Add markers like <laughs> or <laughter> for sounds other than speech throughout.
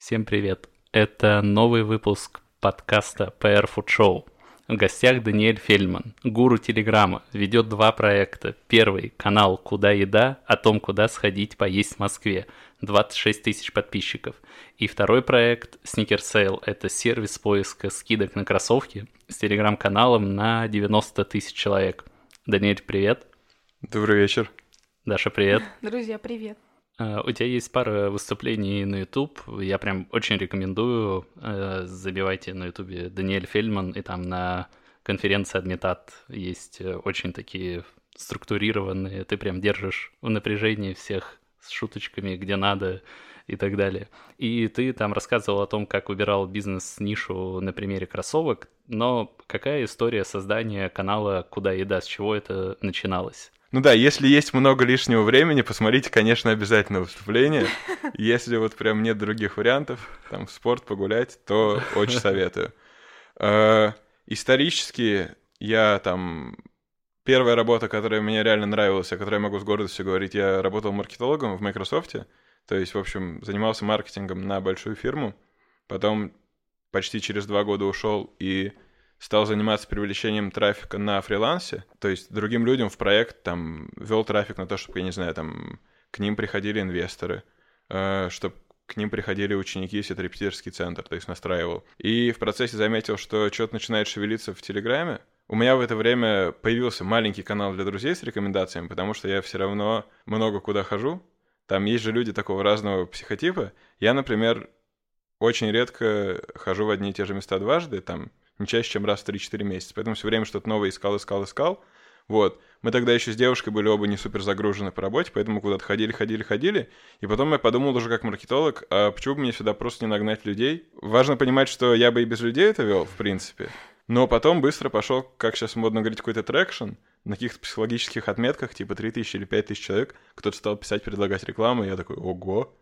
Всем привет! Это новый выпуск подкаста PR Food Show. В гостях Даниэль Фельдман, гуру Телеграма, ведет два проекта. Первый – канал «Куда еда?» о том, куда сходить поесть в Москве. 26 тысяч подписчиков. И второй проект Sneaker Sale – это сервис поиска скидок на кроссовки с телеграм-каналом на 90 тысяч человек. Даниэль, привет. Добрый вечер. Даша, привет. Друзья, привет. Uh, у тебя есть пара выступлений на YouTube. Я прям очень рекомендую. Uh, забивайте на YouTube Даниэль Фельдман, и там на конференции Адмитат есть э, очень такие структурированные. Ты прям держишь в напряжении всех с шуточками, где надо и так далее. И ты там рассказывал о том, как выбирал бизнес-нишу на примере кроссовок, но какая история создания канала «Куда еда», с чего это начиналось? Ну да, если есть много лишнего времени, посмотрите, конечно, обязательно выступление. <laughs> Если вот прям нет других вариантов, там, в спорт погулять, то очень <laughs> советую. Э, исторически я там... Первая работа, которая мне реально нравилась, о которой я могу с гордостью говорить, я работал маркетологом в Microsoft, то есть, в общем, занимался маркетингом на большую фирму. Потом почти через два года ушел и стал заниматься привлечением трафика на фрилансе, то есть другим людям в проект там вел трафик на то, чтобы, я не знаю, там к ним приходили инвесторы, э, чтобы к ним приходили ученики, если это репетиторский центр, то есть настраивал. И в процессе заметил, что что-то начинает шевелиться в Телеграме. У меня в это время появился маленький канал для друзей с рекомендациями, потому что я все равно много куда хожу. Там есть же люди такого разного психотипа. Я, например, очень редко хожу в одни и те же места дважды, там не чаще, чем раз в 3-4 месяца. Поэтому все время что-то новое искал, искал, искал. Вот. Мы тогда еще с девушкой были оба не супер загружены по работе, поэтому куда-то ходили, ходили, ходили. И потом я подумал уже как маркетолог, а почему бы мне сюда просто не нагнать людей? Важно понимать, что я бы и без людей это вел, в принципе. Но потом быстро пошел, как сейчас модно говорить, какой-то traction на каких-то психологических отметках, типа 3000 или 5000 человек. Кто-то стал писать, предлагать рекламу, и я такой, ого.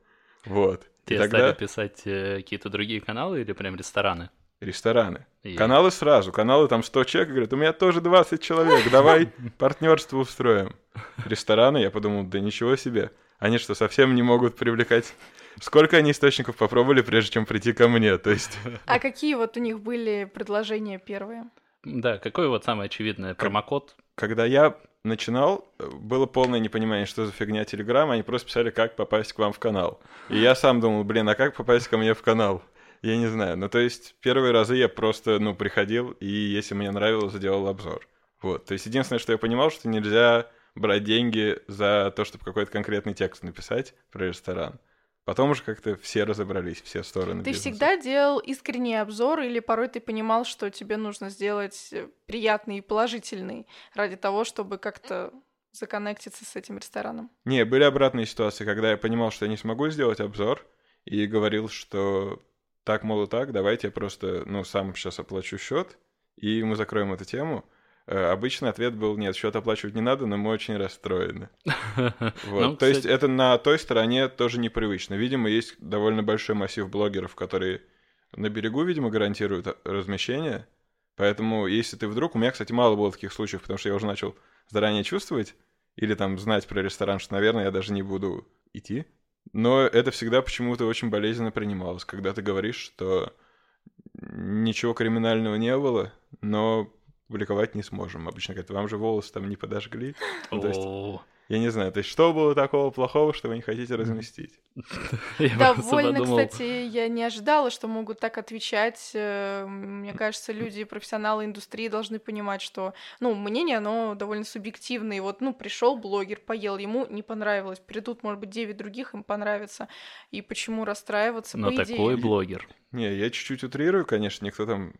Вот. Ты и тогда... стали писать э, какие-то другие каналы или прям рестораны? Рестораны. И... Каналы сразу. Каналы там 100 человек, говорят, у меня тоже 20 человек, давай <laughs> партнерство устроим. Рестораны, я подумал, да ничего себе. Они что, совсем не могут привлекать... Сколько они источников попробовали, прежде чем прийти ко мне, то есть... А какие вот у них были предложения первые? Да, какой вот самый очевидный промокод? Когда я начинал, было полное непонимание, что за фигня Телеграм, они просто писали, как попасть к вам в канал. И я сам думал, блин, а как попасть ко мне в канал? Я не знаю. Ну, то есть, первые разы я просто, ну, приходил, и если мне нравилось, делал обзор. Вот. То есть, единственное, что я понимал, что нельзя брать деньги за то, чтобы какой-то конкретный текст написать про ресторан. Потом уже как-то все разобрались, все стороны. Ты бизнеса. всегда делал искренний обзор или порой ты понимал, что тебе нужно сделать э, приятный и положительный ради того, чтобы как-то законнектиться с этим рестораном? Не, были обратные ситуации, когда я понимал, что я не смогу сделать обзор, и говорил, что так, мол, и так, давайте я просто, ну, сам сейчас оплачу счет, и мы закроем эту тему. Э, обычный ответ был, нет, счет оплачивать не надо, но мы очень расстроены. <laughs> Вот. Ну, То есть это на той стороне тоже непривычно. Видимо, есть довольно большой массив блогеров, которые на берегу, видимо, гарантируют размещение. Поэтому, если ты вдруг... У меня, кстати, мало было таких случаев, потому что я уже начал заранее чувствовать или там знать про ресторан, что, наверное, я даже не буду идти. Но это всегда почему-то очень болезненно принималось, когда ты говоришь, что ничего криминального не было, но публиковать не сможем. Обычно говорят, вам же волосы там не подожгли. Я не знаю, то есть что было такого плохого, что вы не хотите разместить? <laughs> Довольно, кстати, я не ожидала, что могут так отвечать. Э, мне кажется, люди, профессионалы индустрии должны понимать, что, ну, мнение, оно довольно субъективное. И вот, ну, пришел блогер, поел, ему не понравилось. Придут, может быть, 9 других, им понравится. И почему расстраиваться? Но такой блогер. Не, я чуть-чуть утрирую, конечно, никто там,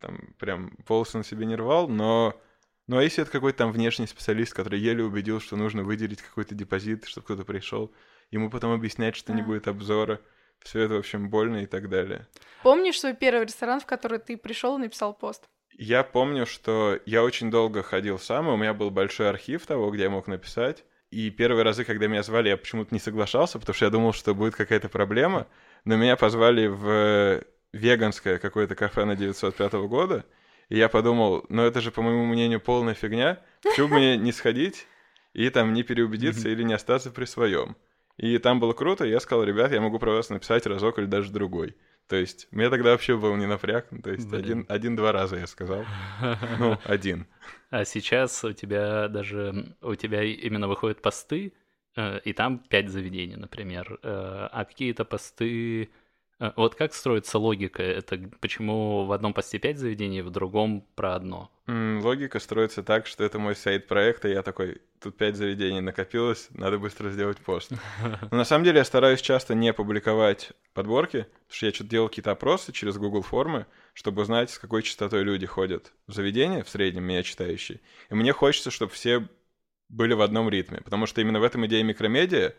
там прям волосы на себе не рвал, но ну а если это какой-то там внешний специалист, который еле убедил, что нужно выделить какой-то депозит, чтобы кто-то пришел, ему потом объяснять, что а. не будет обзора, все это, в общем, больно и так далее. Помнишь свой первый ресторан, в который ты пришел и написал пост? Я помню, что я очень долго ходил сам, и у меня был большой архив того, где я мог написать. И первые разы, когда меня звали, я почему-то не соглашался, потому что я думал, что будет какая-то проблема. Но меня позвали в веганское какое-то кафе на 905 года, и я подумал, ну это же, по моему мнению, полная фигня. Почему мне не сходить и там не переубедиться или не остаться при своем? И там было круто, я сказал, ребят, я могу про вас написать разок или даже другой. То есть, мне тогда вообще был не напряг, то есть один, один-два раза я сказал. Ну, один. А сейчас у тебя даже, у тебя именно выходят посты, э, и там пять заведений, например. Э, а какие-то посты вот как строится логика? Это почему в одном посте 5 заведений, в другом про одно? Логика строится так, что это мой сайт проекта, и я такой, тут 5 заведений накопилось, надо быстро сделать пост. <laughs> Но на самом деле я стараюсь часто не публиковать подборки, потому что я что-то делал какие-то опросы через Google формы, чтобы узнать, с какой частотой люди ходят в заведение, в среднем меня читающие. И мне хочется, чтобы все были в одном ритме, потому что именно в этом идея микромедиа,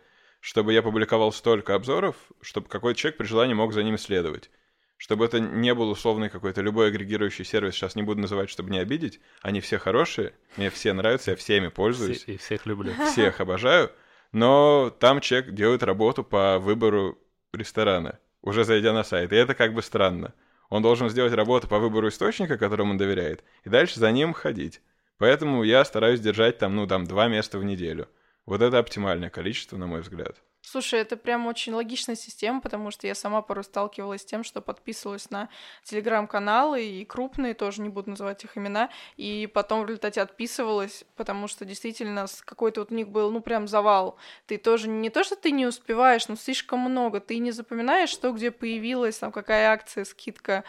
чтобы я публиковал столько обзоров, чтобы какой-то человек при желании мог за ним следовать. Чтобы это не был условный какой-то любой агрегирующий сервис, сейчас не буду называть, чтобы не обидеть. Они все хорошие, мне все нравятся, я всеми пользуюсь. И всех люблю. <laughs> Всех обожаю. Но там человек делает работу по выбору ресторана, уже зайдя на сайт. И это как бы странно. Он должен сделать работу по выбору источника, которому он доверяет, и дальше за ним ходить. Поэтому я стараюсь держать там, ну, там, два места в неделю. Вот это оптимальное количество, на мой взгляд. Слушай, это прям очень логичная система, потому что я сама порой сталкивалась с тем, что подписывалась на телеграм-каналы, и крупные, тоже не буду называть их имена, и потом в результате отписывалась, потому что действительно какой-то вот у них был, ну, прям завал. Ты тоже, не то, что ты не успеваешь, но слишком много, ты не запоминаешь, что где появилось, там, какая акция, скидка,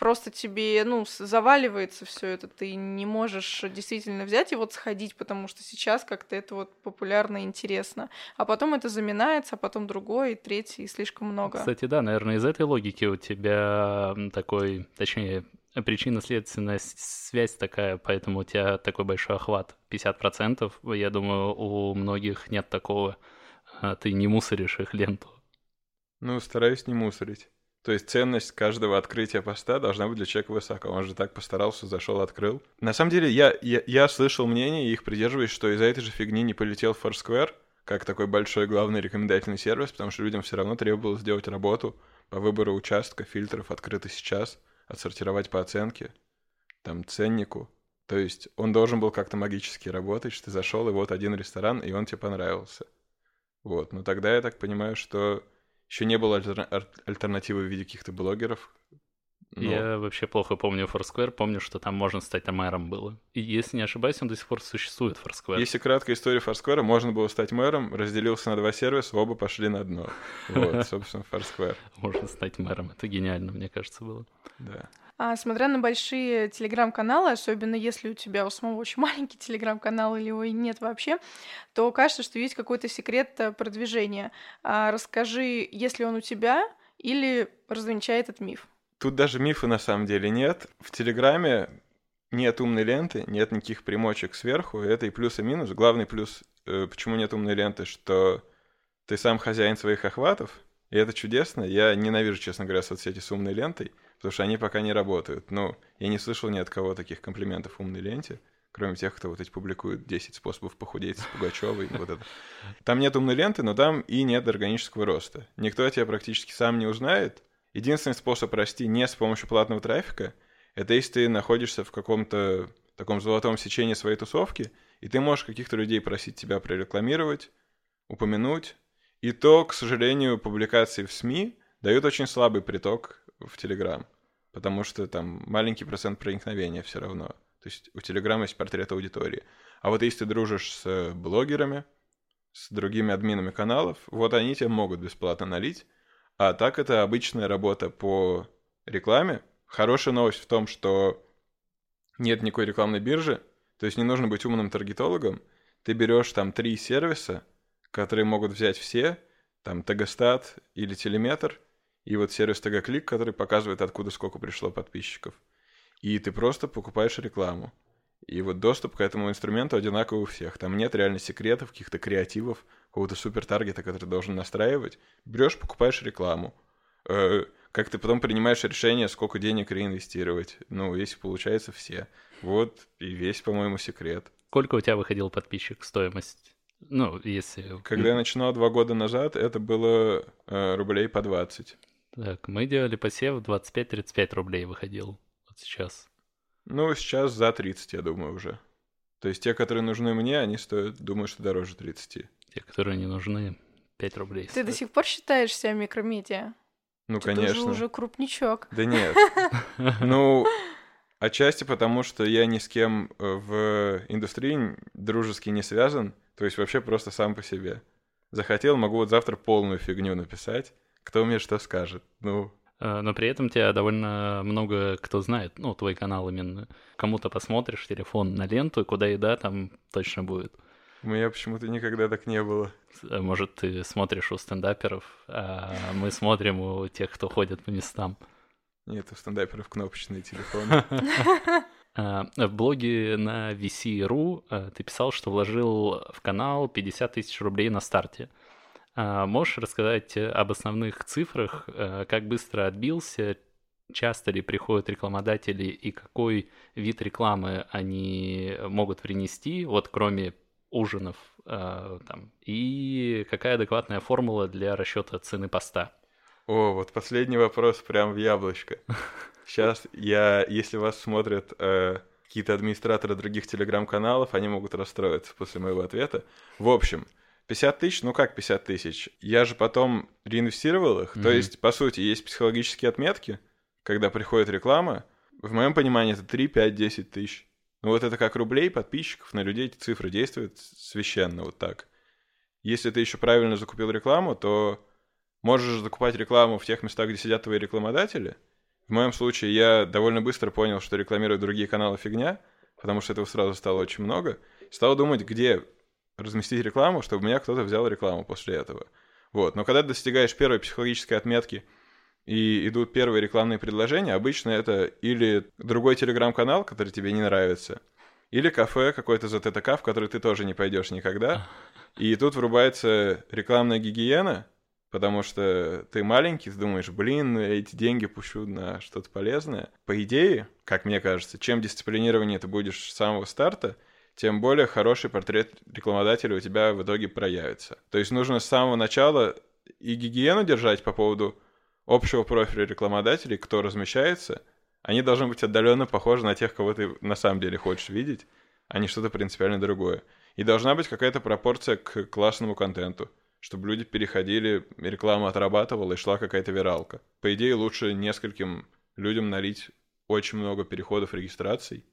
просто тебе, ну, заваливается все это, ты не можешь действительно взять и вот сходить, потому что сейчас как-то это вот популярно и интересно. А потом это заминается, а потом другой, и третий, и слишком много. Кстати, да, наверное, из этой логики у тебя такой, точнее, причинно-следственная связь такая, поэтому у тебя такой большой охват, 50%. Я думаю, у многих нет такого. А ты не мусоришь их ленту. Ну, стараюсь не мусорить. То есть ценность каждого открытия поста должна быть для человека высока. Он же так постарался, зашел, открыл. На самом деле, я, я, я слышал мнение и их придерживаюсь, что из-за этой же фигни не полетел Foursquare, как такой большой главный рекомендательный сервис, потому что людям все равно требовалось сделать работу по выбору участка, фильтров, открыто сейчас, отсортировать по оценке, там, ценнику. То есть он должен был как-то магически работать, что ты зашел, и вот один ресторан, и он тебе понравился. Вот, но тогда я так понимаю, что еще не было альтер... альтернативы в виде каких-то блогеров. Но... Я вообще плохо помню Foursquare, помню, что там можно стать мэром было. И если не ошибаюсь, он до сих пор существует, Foursquare. Если краткая история Foursquare, можно было стать мэром, разделился на два сервиса, оба пошли на дно. <laughs> Вот, собственно, Foursquare. Можно стать мэром, это гениально, мне кажется, было. Да. А, смотря на большие телеграм-каналы, особенно если у тебя у самого очень <laughs> маленький телеграм-канал или его нет вообще, то кажется, что есть какой-то секрет э, продвижения. А, расскажи, если он у тебя, или развенчай этот миф. Тут даже мифа на самом деле нет. В Телеграме нет умной ленты, нет никаких примочек сверху, это и плюс, и минус. Главный плюс, э, почему нет умной ленты, что ты сам хозяин своих охватов, и это чудесно. Я ненавижу, честно говоря, соцсети с умной лентой потому что они пока не работают. Ну, я не слышал ни от кого таких комплиментов умной ленте, кроме тех, кто вот эти публикует 10 способов похудеть с Пугачевой. Вот это. Там нет умной ленты, но там и нет органического роста. Никто тебя практически сам не узнает. Единственный способ расти не с помощью платного трафика, это если ты находишься в каком-то таком золотом сечении своей тусовки, и ты можешь каких-то людей просить тебя прорекламировать, упомянуть. И то, к сожалению, публикации в СМИ дают очень слабый приток в Телеграм, потому что там маленький процент проникновения все равно. То есть у Телеграма есть портрет аудитории. А вот если ты дружишь с блогерами, с другими админами каналов, вот они тебе могут бесплатно налить. А так это обычная работа по рекламе. Хорошая новость в том, что нет никакой рекламной биржи, то есть не нужно быть умным таргетологом. Ты берешь там три сервиса, которые могут взять все, там Тагостат или Телеметр, и вот сервис TG который показывает, откуда сколько пришло подписчиков. И ты просто покупаешь рекламу. И вот доступ к этому инструменту одинаковый у всех. Там нет реально секретов, каких-то креативов, какого-то супер-таргета, который ты должен настраивать. Берешь, покупаешь рекламу. Э, как ты потом принимаешь решение, сколько денег реинвестировать. Ну, если получается все. Вот и весь, по-моему, секрет. Сколько у тебя выходил подписчик, стоимость? Ну, если... Когда я начинал два года назад, это было э, рублей по 20. Так, мы делали посев 25-35 рублей выходил вот сейчас. Ну, сейчас за 30, я думаю, уже. То есть те, которые нужны мне, они стоят, думаю, что дороже 30. Те, которые не нужны, 5 рублей. Ты до сих пор считаешь себя микромедиа? Ну, Ты конечно. тоже уже крупничок. Да нет. <laughs> Ну, отчасти потому, что я ни с кем э, в индустрии дружески не связан, то есть вообще просто сам по себе. Захотел, могу вот завтра полную фигню написать, кто мне что скажет. Ну, Э, Но при этом тебя довольно много кто знает, ну, твой канал именно. Кому-то посмотришь телефон на ленту, куда еда, там точно будет. у меня почему-то никогда так не было. Э, Может, ты смотришь у стендаперов, а мы смотрим у тех, кто ходит по местам. Нет, у стендаперов кнопочные телефоны. <laughs> А, В блоге на VC.ru э, ты писал, что вложил в канал 50 тысяч рублей на старте. А, Можешь рассказать э, об основных цифрах, э, как быстро отбился, часто ли приходят рекламодатели и какой вид рекламы они могут принести, вот кроме ужинов э, там, и какая адекватная формула для расчета цены поста? О, вот последний вопрос прям в яблочко. <laughs> Сейчас я, если вас смотрят э, какие-то администраторы других телеграм-каналов, они могут расстроиться после моего ответа. В общем, 50 тысяч, ну как 50 тысяч? Я же потом реинвестировал их. То Мгм. есть, по сути, есть психологические отметки, когда приходит реклама. В моем понимании это 3, 5, 10 тысяч. Ну вот это как рублей подписчиков на людей эти цифры действуют священно вот так. Если ты еще правильно закупил рекламу, то можешь закупать рекламу в тех местах, где сидят твои рекламодатели. В моем случае я довольно быстро понял, что рекламируют другие каналы фигня, потому что этого сразу стало очень много. Стал думать, где разместить рекламу, чтобы меня кто-то взял рекламу после этого. Вот. Но когда достигаешь первой психологической отметки и идут первые рекламные предложения, обычно это или другой телеграм-канал, который тебе не нравится, или кафе какой-то за ТТК, в который ты тоже не пойдешь никогда. И тут врубается рекламная гигиена, потому что ты маленький, ты думаешь, блин, ну эти деньги пущу на что-то полезное. По идее, как мне кажется, чем дисциплинированнее ты будешь с самого старта, тем более хороший портрет рекламодателя у тебя в итоге проявится. То есть нужно с самого начала и гигиену держать по поводу общего профиля рекламодателей, кто размещается. Они должны быть отдаленно похожи на тех, кого ты на самом деле хочешь видеть, а не что-то принципиально другое. И должна быть какая-то пропорция к классному контенту, чтобы люди переходили, реклама отрабатывала и шла какая-то виралка. По идее, лучше нескольким людям налить очень много переходов регистраций,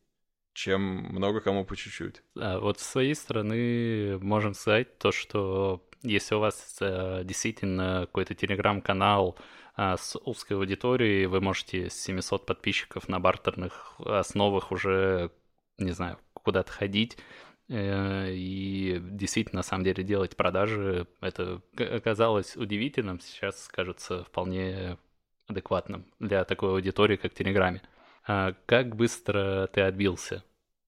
чем много кому по чуть-чуть. А Вот с своей стороны можем сказать то, что если у вас э, действительно какой-то телеграм-канал а, с узкой аудиторией, вы можете с 700 подписчиков на бартерных основах уже, не знаю, куда-то ходить э, и действительно на самом деле делать продажи. Это оказалось удивительным, сейчас кажется вполне адекватным для такой аудитории, как в Телеграме. А как быстро ты отбился?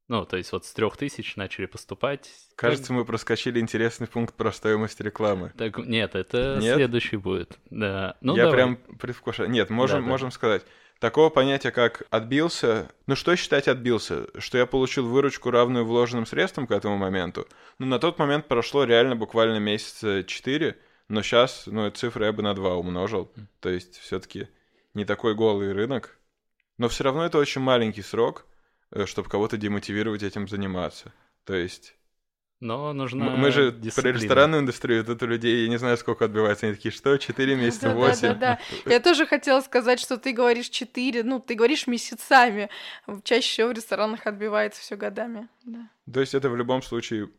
Ну, то есть вот с трех тысяч начали поступать. Кажется, мы проскочили интересный пункт про стоимость рекламы. Так, нет, это Нет? следующий будет. Да. Ну, Я давай. прям предвкушаю. Нет, можем, Да, да. можем сказать. Такого понятия, как отбился... Ну, что считать отбился? Что я получил выручку, равную вложенным средствам к этому моменту? Ну, на тот момент прошло реально буквально месяца 4, но сейчас, ну, эту цифру я бы на 2 умножил. То есть, все-таки не такой голый рынок. Но все равно это очень маленький срок, чтобы кого-то демотивировать этим заниматься. То есть... Но нужна м- Мы же дисциплина. про ресторанную индустрию, тут у людей, я не знаю, сколько отбивается. Они такие, что, 4 месяца, Да, 8? Да, да, да. Я тоже хотела сказать, что ты говоришь 4, ну, ты говоришь месяцами. Чаще всего в ресторанах отбивается все годами. Да. То есть это в любом случае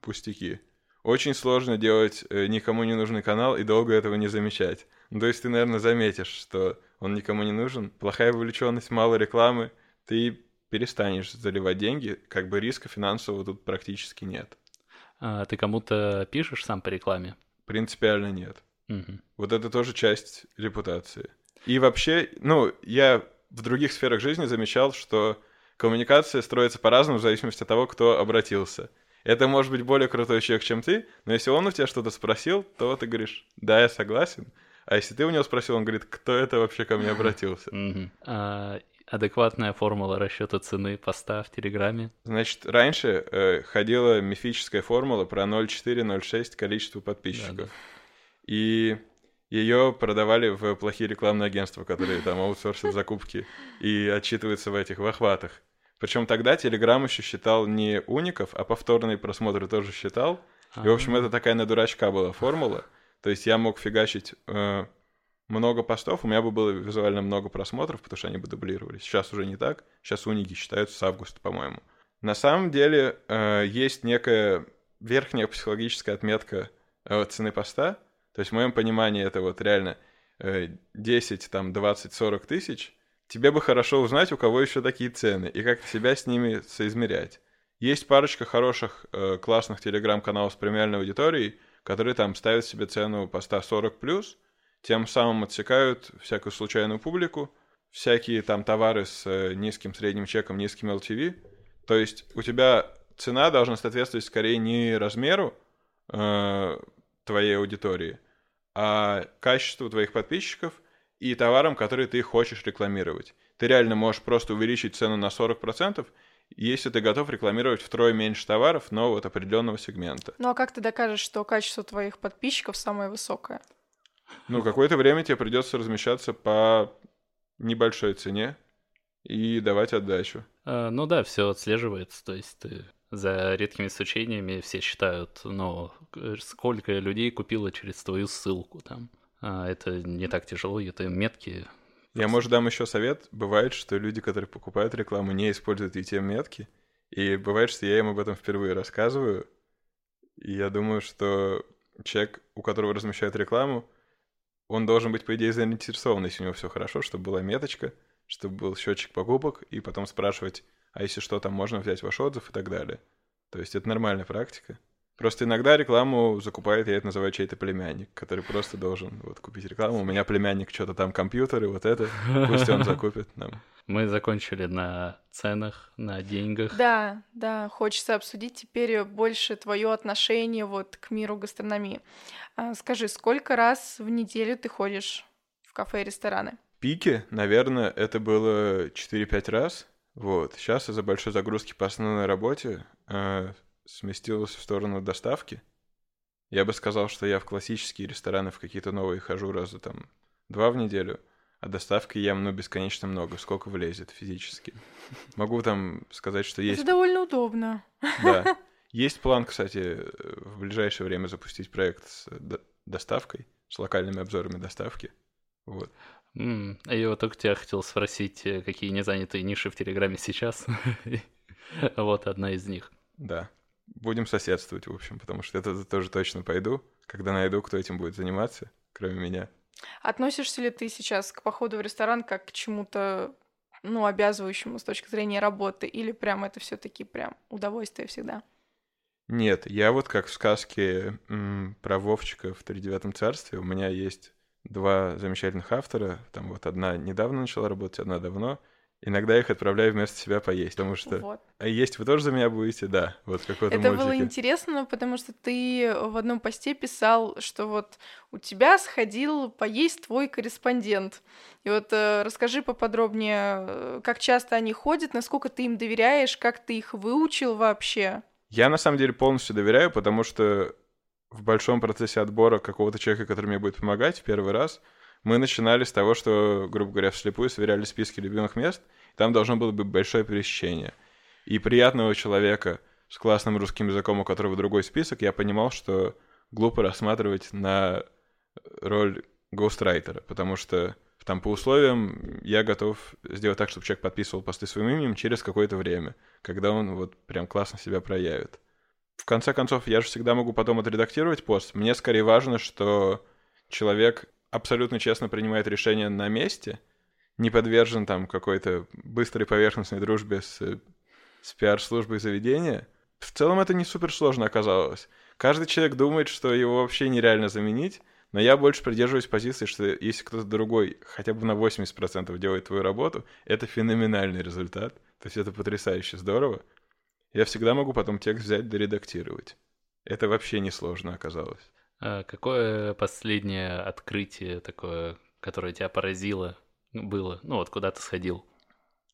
пустяки. Очень сложно делать э, никому не нужный канал и долго этого не замечать. Ну, то есть ты, наверное, заметишь, что он никому не нужен. Плохая вовлеченность, мало рекламы, ты перестанешь заливать деньги, как бы риска финансового тут практически нет. А, ты кому-то пишешь сам по рекламе? Принципиально нет. Мгм. Вот это тоже часть репутации. И вообще, ну, я в других сферах жизни замечал, что коммуникация строится по-разному в зависимости от того, кто обратился. Это может быть более крутой человек, чем ты, но если он у тебя что-то спросил, то ты говоришь, да, я согласен. А если ты у него спросил, он говорит, кто это вообще ко мне обратился? А, адекватная формула расчета цены поста в Телеграме? Значит, раньше э, ходила мифическая формула про 0,4-0,6 количество подписчиков. Да-да. И ее продавали в плохие рекламные агентства, которые там аутсорсят закупки и отчитываются в этих в охватах. Причем тогда Телеграм еще считал не уников, а повторные просмотры тоже считал. И, в общем, А, это такая на дурачка была формула. То есть я мог фигачить э, много постов, у меня бы было визуально много просмотров, потому что они бы дублировались. Сейчас уже не так. Сейчас уники считаются с августа, по-моему. На самом деле э, есть некая верхняя психологическая отметка э, цены поста. То есть в моем понимании это вот реально э, 10, там, 20, 40 тысяч. Тебе бы хорошо узнать, у кого еще такие цены, и как себя с ними соизмерять. Есть парочка хороших, э, классных телеграм-каналов с премиальной аудиторией, которые там ставят себе цену поста 40+, плюс, тем самым отсекают всякую случайную публику, всякие там товары с э, низким средним чеком, низким LTV. То есть у тебя цена должна соответствовать скорее не размеру э, твоей аудитории, а качеству твоих подписчиков и товарам, которые ты хочешь рекламировать. Ты реально можешь просто увеличить цену на 40%, если ты готов рекламировать втрое меньше товаров, но вот определенного сегмента. Ну а как ты докажешь, что качество твоих подписчиков самое высокое? Ну, какое-то время тебе придется размещаться по небольшой цене и давать отдачу. А, ну да, все отслеживается, то есть ты за редкими исключениями все считают, ну, сколько людей купило через твою ссылку там. А это не так тяжело, это метки. Я, может, дам еще совет. Бывает, что люди, которые покупают рекламу, не используют ETM-метки. И бывает, что я им об этом впервые рассказываю. И я думаю, что человек, у которого размещают рекламу, он должен быть, по идее, заинтересован, если у него все хорошо, чтобы была меточка, чтобы был счетчик покупок, и потом спрашивать, а если что, там можно взять ваш отзыв и так далее. То есть это нормальная практика. Просто иногда рекламу закупает, я это называю чей-то племянник, который просто должен вот купить рекламу. У меня племянник что-то там компьютеры, вот это, пусть он закупит нам. Мы закончили на ценах, на деньгах. Да, да, хочется обсудить теперь больше твое отношение вот к миру гастрономии. А, скажи, сколько раз в неделю ты ходишь в кафе и рестораны? Пики, наверное, это было 4-5 раз. Вот. Сейчас из-за большой загрузки по основной работе э, сместилась в сторону доставки. Я бы сказал, что я в классические рестораны в какие-то новые хожу раза там два в неделю — а доставки ем, ну, бесконечно много, сколько влезет физически. Могу там сказать, что есть... Это довольно удобно. Да. <laughs> Есть план, кстати, в ближайшее время запустить проект с доставкой, с локальными обзорами доставки. Вот. Mm, я вот только тебя хотел спросить, э, какие незанятые ниши в Телеграме сейчас. <laughs> вот одна из них. Да. Будем соседствовать, в общем, потому что это тоже точно пойду, когда найду, кто этим будет заниматься, кроме меня. Относишься ли ты сейчас к походу в ресторан как к чему-то, ну, обязывающему с точки зрения работы, или прям это все таки прям удовольствие всегда? Нет, я вот как в сказке м, про Вовчика в «Тридевятом царстве», у меня есть два замечательных автора, там вот одна недавно начала работать, одна давно — Иногда их отправляю вместо себя поесть, потому что... Вот. А есть вы тоже за меня будете? Да, вот какой-то Это мультике. было интересно, потому что ты в одном посте писал, что вот у тебя сходил поесть твой корреспондент. И вот э, расскажи поподробнее, э, как часто они ходят, насколько ты им доверяешь, как ты их выучил вообще? Я на самом деле полностью доверяю, потому что в большом процессе отбора какого-то человека, который мне будет помогать в первый раз — мы начинали с того, что, грубо говоря, вслепую сверяли списки любимых мест, там должно было быть большое пересечение. И приятного человека с классным русским языком, у которого другой список, я понимал, что глупо рассматривать на роль гоустрайтера, потому что там по условиям я готов сделать так, чтобы человек подписывал посты своим именем через какое-то время, когда он вот прям классно себя проявит. В конце концов, я же всегда могу потом отредактировать пост. Мне скорее важно, что человек абсолютно честно принимает решения на месте, не подвержен там какой-то быстрой поверхностной дружбе с, с пиар-службой заведения, в целом это не супер сложно оказалось. Каждый человек думает, что его вообще нереально заменить, но я больше придерживаюсь позиции, что если кто-то другой хотя бы на 80% делает твою работу, это феноменальный результат. То есть это потрясающе здорово. Я всегда могу потом текст взять, доредактировать. Это вообще не сложно оказалось. А какое последнее открытие такое, которое тебя поразило, было? Ну вот куда ты сходил?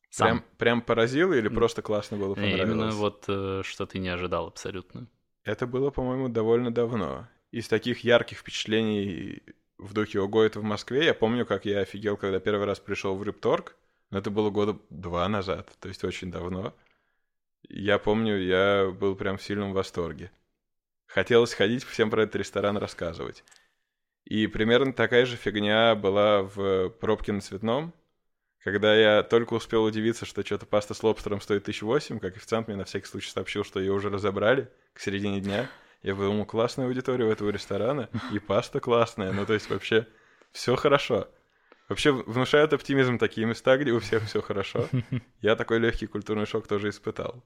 Сам. Прям, прям поразило или просто классно было понравилось? Не, именно вот э, что ты не ожидал абсолютно. Это было, по-моему, довольно давно. Из таких ярких впечатлений в духе «Ого, это в Москве» я помню, как я офигел, когда первый раз пришел в Рыбторг. Но это было года два назад, то есть очень давно. Я помню, я был прям в сильном восторге. Хотелось ходить, всем про этот ресторан рассказывать. И примерно такая же фигня была в пробке на цветном, когда я только успел удивиться, что что-то паста с лобстером стоит 1008, как официант мне на всякий случай сообщил, что ее уже разобрали к середине дня. Я подумал, классная аудитория у этого ресторана, и паста классная, ну то есть вообще все хорошо. Вообще внушают оптимизм такие места, где у всех все хорошо. Я такой легкий культурный шок тоже испытал.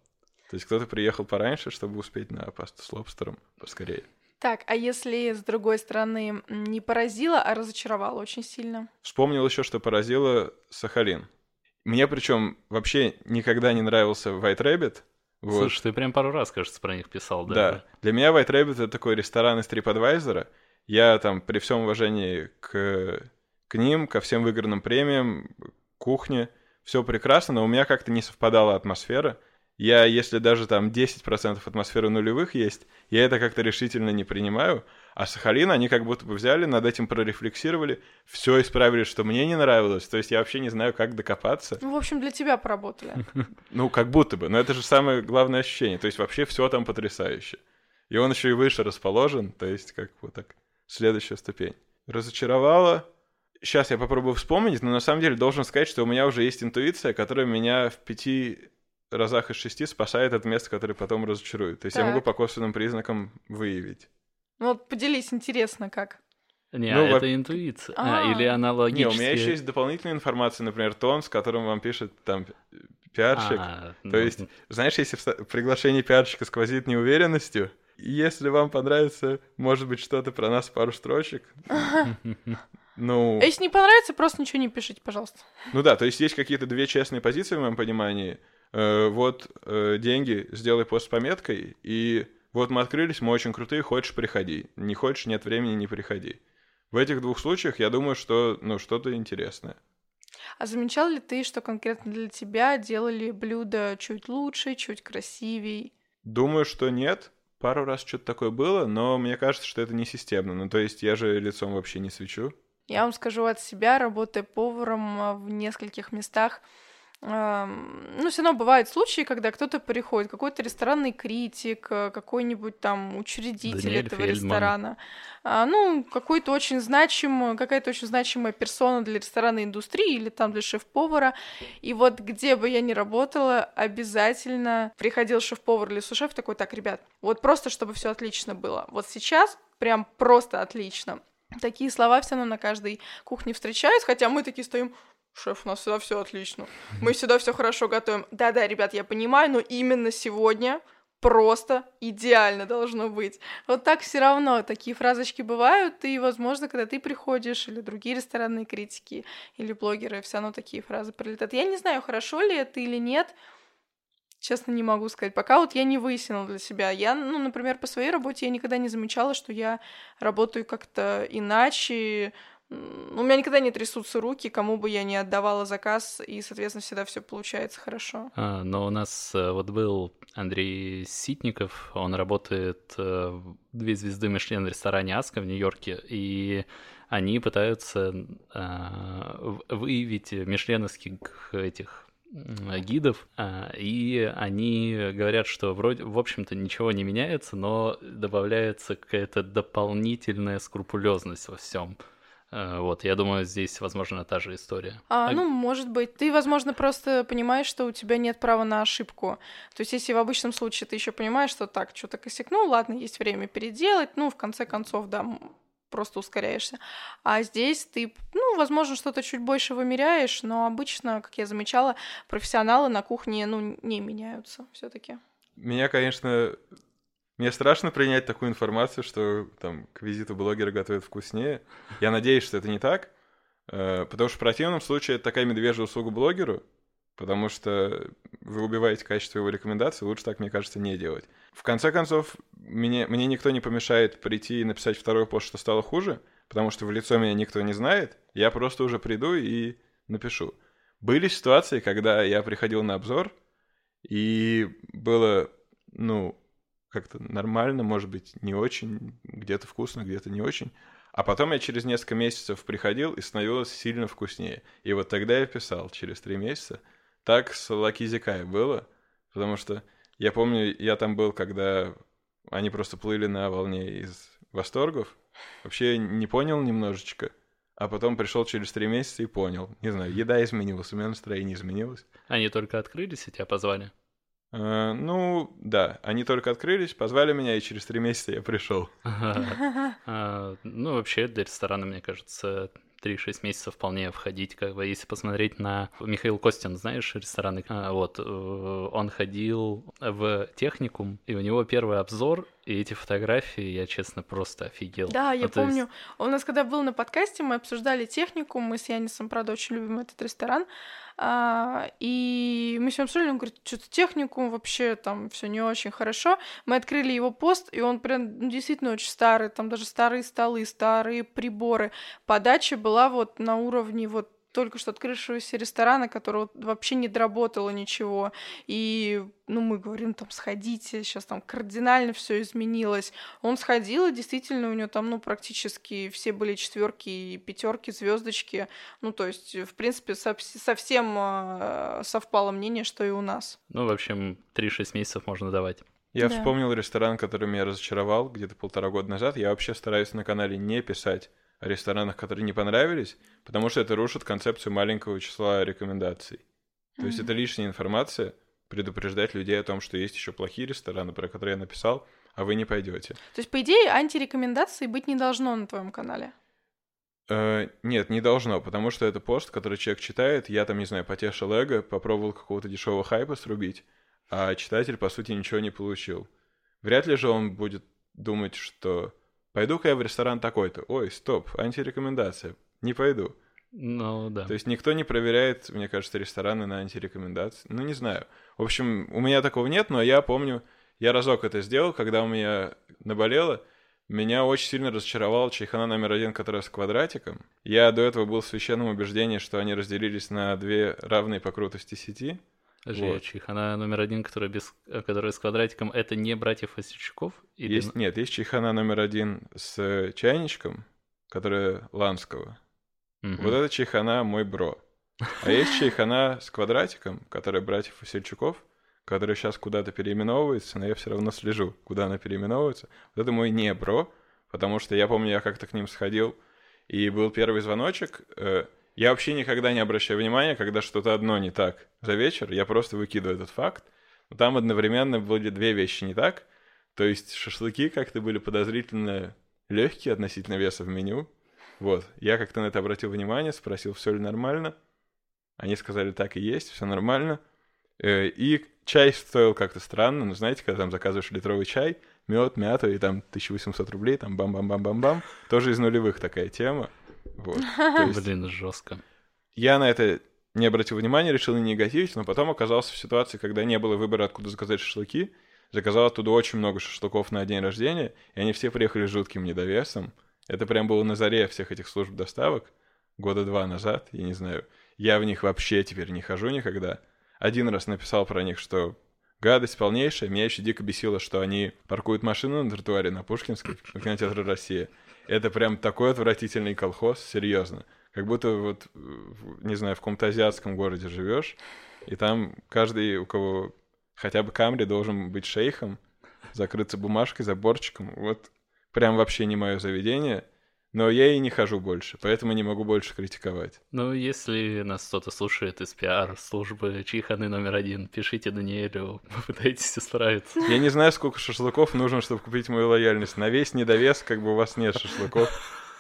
То есть кто-то приехал пораньше, чтобы успеть на пасту с лобстером поскорее. Так, а если с другой стороны не поразило, а разочаровало очень сильно? Вспомнил еще, что поразило Сахалин. Мне причем вообще никогда не нравился White Rabbit. Вот. Слушай, ты прям пару раз, кажется, про них писал, да? Да. Для меня White Rabbit это такой ресторан из TripAdvisor. Я там при всем уважении к, к ним, ко всем выигранным премиям, кухне, все прекрасно, но у меня как-то не совпадала атмосфера. Я, если даже там 10% атмосферы нулевых есть, я это как-то решительно не принимаю. А Сахалин, они как будто бы взяли, над этим прорефлексировали, все исправили, что мне не нравилось. То есть я вообще не знаю, как докопаться. Ну, в общем, для тебя поработали. <laughs> Ну, как будто бы. Но это же самое главное ощущение. То есть вообще все там потрясающе. И он еще и выше расположен, то есть как вот так следующая ступень. Разочаровало. Сейчас я попробую вспомнить, но на самом деле должен сказать, что у меня уже есть интуиция, которая меня в пяти разах из шести спасает от места, которое потом разочарует. То есть так. я могу по косвенным признакам выявить. Ну вот поделись, интересно, как. Не, ну, это во... интуиция. А, а, или аналогически. Не, у меня еще есть дополнительная информация, например, тон, с которым вам пишет там пиарщик. А, То ну... есть, знаешь, если в приглашении пиарщика сквозит неуверенностью, если вам понравится, может быть, что-то про нас, пару строчек. <laughs> Ну... А если не понравится, просто ничего не пишите, пожалуйста. Ну да, то есть есть какие-то две честные позиции в моем понимании. Э, вот э, деньги, сделай пост с пометкой, и вот мы открылись, мы очень крутые, хочешь, приходи. Не хочешь, нет времени, не приходи. В этих двух случаях я думаю, что ну, что-то интересное. А замечал ли ты, что конкретно для тебя делали блюда чуть лучше, чуть красивее? Думаю, что нет. Пару раз что-то такое было, но мне кажется, что это не системно. Ну, то есть я же лицом вообще не свечу. Я вам скажу от себя, работая поваром а, в нескольких местах, ну, все равно бывают случаи, когда кто-то приходит, какой-то ресторанный критик, э, какой-нибудь там учредитель Даниэль этого Фельдман. ресторана, а, ну, какой-то очень значимый, какая-то очень значимая персона для ресторанной индустрии или там для шеф-повара. И вот где бы я ни работала, обязательно приходил шеф-повар или сушеф такой, так, ребят, вот просто, чтобы все отлично было. Вот сейчас прям просто отлично. Такие слова все равно на каждой кухне встречаются, хотя мы такие стоим, Шеф, у нас всегда все отлично. Мы всегда все хорошо готовим. Да-да, ребят, я понимаю, но именно сегодня просто идеально должно быть. Вот так все равно такие фразочки бывают, и, возможно, когда ты приходишь, или другие ресторанные критики, или блогеры, все равно такие фразы прилетают. Я не знаю, хорошо ли это или нет, честно не могу сказать. Пока вот я не выяснила для себя. Я, ну, например, по своей работе я никогда не замечала, что я работаю как-то иначе, у меня никогда не трясутся руки, кому бы я не отдавала заказ, и, соответственно, всегда все получается хорошо. А, но у нас э, вот был Андрей Ситников, он работает э, две звезды Мишлен в ресторане Аска в Нью-Йорке, и они пытаются э, выявить мишленовских этих гидов, а, и они говорят, что вроде, в общем-то, ничего не меняется, но добавляется какая-то дополнительная скрупулезность во всем. Э, вот, я думаю, здесь, возможно, та же история. А, ну, может быть. Ты, возможно, просто понимаешь, что у тебя нет права на ошибку. То есть, если в обычном случае ты еще понимаешь, что так, что-то косякнул, ладно, есть время переделать, ну, в конце концов, да, просто ускоряешься. А здесь ты, ну, возможно, что-то чуть больше вымеряешь, но обычно, как я замечала, профессионалы на кухне, ну, не меняются все таки Меня, конечно, мне страшно принять такую информацию, что там к визиту блогера готовят вкуснее. Я надеюсь, что это не так, э, потому что в противном случае это такая медвежья услуга блогеру, потому что вы убиваете качество его рекомендаций, лучше так, мне кажется, не делать. В конце концов, мне, мне никто не помешает прийти и написать второй пост, что стало хуже, потому что в лицо меня никто не знает, я просто уже приду и напишу. Были ситуации, когда я приходил на обзор, и было, ну, как-то нормально, может быть, не очень, где-то вкусно, где-то не очень. А потом я через несколько месяцев приходил и становилось сильно вкуснее. И вот тогда я писал, через три месяца. Так с Лакизикай было, потому что я помню, я там был, когда они просто плыли на волне из восторгов, Вообще не понял немножечко. А потом пришел через три месяца и понял. Не знаю, еда изменилась, у меня настроение изменилось. Они только открылись и тебя позвали? Uh, ну, да, они только открылись, позвали меня, и через три месяца я пришел. <laughs> А, ну, вообще, для ресторана, мне кажется, 3-6 месяцев вполне входить, как бы, если посмотреть на Михаил Костин, знаешь, рестораны, а, вот, э, он ходил в техникум, и у него первый обзор, и эти фотографии, я, честно, просто офигел. Да, я ну, помню, есть... у нас когда был на подкасте, мы обсуждали техникум, мы с Янисом, правда, очень любим этот ресторан, а, и мы с ним обсуждали, он говорит, что-то техникум вообще там все не очень хорошо. Мы открыли его пост, и он прям ну, действительно очень старый, там даже старые столы, старые приборы. Подача была вот на уровне вот только что открывшегося ресторана, которого вообще не доработало ничего. И, ну, мы говорим, там, сходите, сейчас там кардинально все изменилось. Он сходил, и действительно у него там, ну, практически все были четверки и пятерки, звездочки. Ну, то есть, в принципе, совсем э, совпало мнение, что и у нас. Ну, в общем, 3-6 месяцев можно давать. Я да. вспомнил ресторан, который меня разочаровал где-то полтора года назад. Я вообще стараюсь на канале не писать о ресторанах, которые не понравились, потому что это рушит концепцию маленького числа рекомендаций. То mm-hmm. есть это лишняя информация, предупреждать людей о том, что есть еще плохие рестораны, про которые я написал, а вы не пойдете. То есть, по идее, антирекомендаций быть не должно на твоем канале? Э, нет, не должно, потому что это пост, который человек читает, я там, не знаю, потешил эго, попробовал какого-то дешевого хайпа срубить, а читатель, по сути, ничего не получил. Вряд ли же он будет думать, что Пойду-ка я в ресторан такой-то. Ой, стоп, антирекомендация. Не пойду. Ну, да. То есть никто не проверяет, мне кажется, рестораны на антирекомендации. Ну, не знаю. В общем, у меня такого нет, но я помню, я разок это сделал, когда у меня наболело. Меня очень сильно разочаровал чайхана номер один, которая с квадратиком. Я до этого был в священном убеждении, что они разделились на две равные по крутости сети. Жечь Она номер один, которая, без, которая с квадратиком, это не братьев Васильчуков? Или... Есть, нет, есть чайхана номер один с чайничком, которая Ланского. Угу. Вот это чайхана мой бро. А есть чайхана с квадратиком, которая братьев Васильчуков, которая сейчас куда-то переименовывается, но я все равно слежу, куда она переименовывается. Вот это мой не бро, потому что я помню, я как-то к ним сходил, и был первый звоночек, э, я вообще никогда не обращаю внимания, когда что-то одно не так за вечер, я просто выкидываю этот факт. Но там одновременно были две вещи не так. То есть шашлыки как-то были подозрительно легкие относительно веса в меню. Вот. Я как-то на это обратил внимание, спросил, все ли нормально. Они сказали, так и есть, все нормально. Э, и чай стоил как-то странно, ну, знаете, когда там заказываешь литровый чай, мед, мята, и там 1800 рублей, там бам-бам-бам-бам-бам. Тоже из нулевых такая тема. Вот. <laughs> Есть... Блин, жестко. Я на это не обратил внимания, решил не негативить, но потом оказался в ситуации, когда не было выбора, откуда заказать шашлыки. Заказал оттуда очень много шашлыков на день рождения, и они все приехали с жутким недовесом. Это прям было на заре всех этих служб доставок, года два назад, я не знаю. Я в них вообще теперь не хожу никогда. Один раз написал про них, что гадость полнейшая. Меня еще дико бесило, что они паркуют машину на тротуаре на Пушкинской, в кинотеатре «Россия». Это прям такой отвратительный колхоз, серьезно. Как будто вот, не знаю, в каком-то азиатском городе живешь, и там каждый, у кого хотя бы Камри, должен быть шейхом, закрыться бумажкой, заборчиком. Вот прям вообще не мое заведение — но я и не хожу больше, поэтому не могу больше критиковать. Ну, если нас кто-то слушает из пиар-службы Чиханы номер один, пишите Даниэлю, <laughs> попытайтесь справиться. Я не знаю, сколько шашлыков нужно, чтобы купить мою лояльность. На весь недовес, как бы у вас нет шашлыков.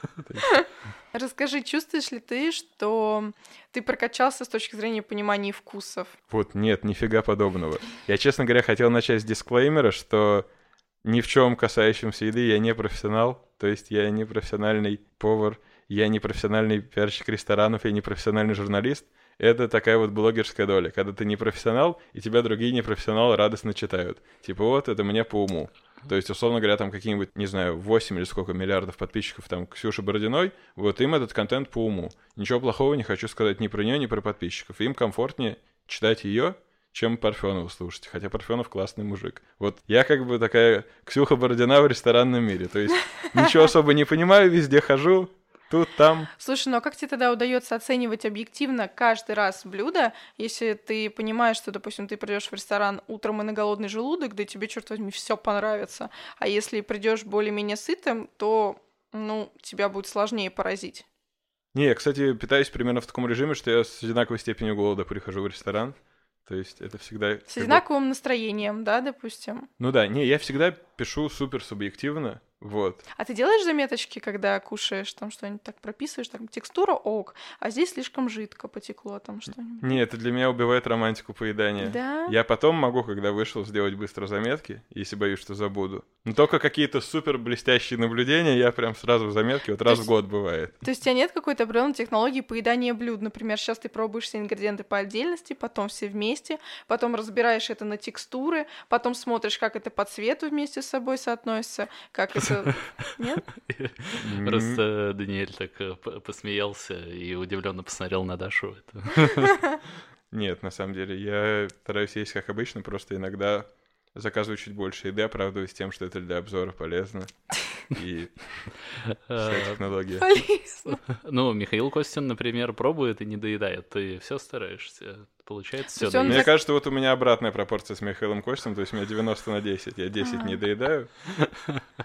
<laughs> Расскажи, чувствуешь ли ты, что ты прокачался с точки зрения понимания вкусов? Вот нет, нифига подобного. Я, честно говоря, хотел начать с дисклеймера, что ни в чем касающемся еды я не профессионал, то есть я не профессиональный повар, я не профессиональный пиарщик ресторанов, я не профессиональный журналист. Это такая вот блогерская доля, когда ты не профессионал, и тебя другие непрофессионалы радостно читают. Типа вот, это мне по уму. То есть, условно говоря, там какие-нибудь, не знаю, 8 или сколько миллиардов подписчиков там Ксюши Бородиной, вот им этот контент по уму. Ничего плохого не хочу сказать ни про нее, ни про подписчиков. Им комфортнее читать ее, чем Парфенова слушать. Хотя Парфенов классный мужик. Вот я как бы такая Ксюха Бородина в ресторанном мире. То есть ничего особо не понимаю, везде хожу, тут, там. Слушай, ну а как тебе тогда удается оценивать объективно каждый раз блюдо, если ты понимаешь, что, допустим, ты придешь в ресторан утром и на голодный желудок, да тебе, черт возьми, все понравится. А если придешь более-менее сытым, то ну, тебя будет сложнее поразить. Не, я, кстати, питаюсь примерно в таком режиме, что я с одинаковой степенью голода прихожу в ресторан. То есть это всегда... С одинаковым настроением, да, допустим? Ну да, не, я всегда пишу супер субъективно, вот. А ты делаешь заметочки, когда кушаешь, там что-нибудь так прописываешь, там текстура ок, а здесь слишком жидко потекло, там что-нибудь? Нет, это для меня убивает романтику поедания. Да? Я потом могу, когда вышел, сделать быстро заметки, если боюсь, что забуду. Но только какие-то супер блестящие наблюдения, я прям сразу в заметки, вот то раз есть, в год бывает. То есть у тебя нет какой-то определенной технологии поедания блюд? Например, сейчас ты пробуешь все ингредиенты по отдельности, потом все вместе, потом разбираешь это на текстуры, потом смотришь, как это по цвету вместе с собой соотносится, как это <laughs> нет? Просто Даниэль так э, посмеялся и удивленно посмотрел на Дашу. <laughs> Нет, на самом деле, я стараюсь есть как обычно, просто иногда заказываю чуть больше еды, оправдываюсь тем, что это для обзора полезно. <laughs> И э, технология. Полезно. Ну, Михаил Костин, например, пробует и не доедает. Ты все стараешься получается все. Мне кажется, вот у меня обратная пропорция с Михаилом Костем, то есть у меня 90 на 10. Я 10 не доедааю.